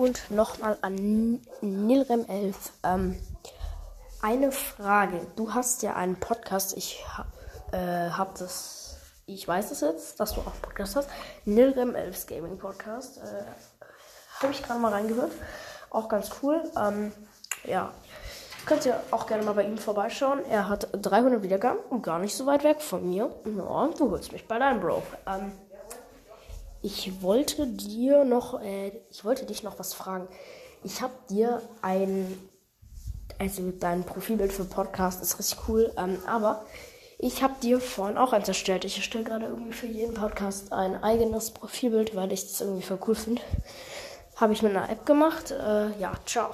Und nochmal an Nilrem11. Ähm, eine Frage. Du hast ja einen Podcast. Ich äh, habe das. Ich weiß es jetzt, dass du auch Podcast hast. Nilrem11 Gaming Podcast. Äh, habe ich gerade mal reingehört. Auch ganz cool. Ähm, ja. Könnt ihr auch gerne mal bei ihm vorbeischauen. Er hat 300 Wiedergaben und gar nicht so weit weg von mir. Ja, du holst mich bei deinem Bro. Ähm, ich wollte dir noch, äh, ich wollte dich noch was fragen. Ich habe dir ein, also dein Profilbild für Podcast ist richtig cool, ähm, aber ich habe dir vorhin auch eins erstellt. Ich erstelle gerade irgendwie für jeden Podcast ein eigenes Profilbild, weil ich das irgendwie voll cool finde. Habe ich mit einer App gemacht. Äh, ja, ciao.